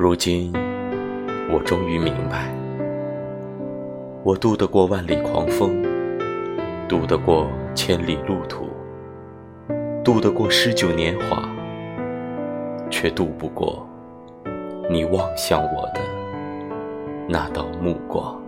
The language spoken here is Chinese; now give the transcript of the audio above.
如今我终于明白我渡得过万里狂风渡得过千里路途渡得过诗酒年华却渡不过你望向我的那道目光。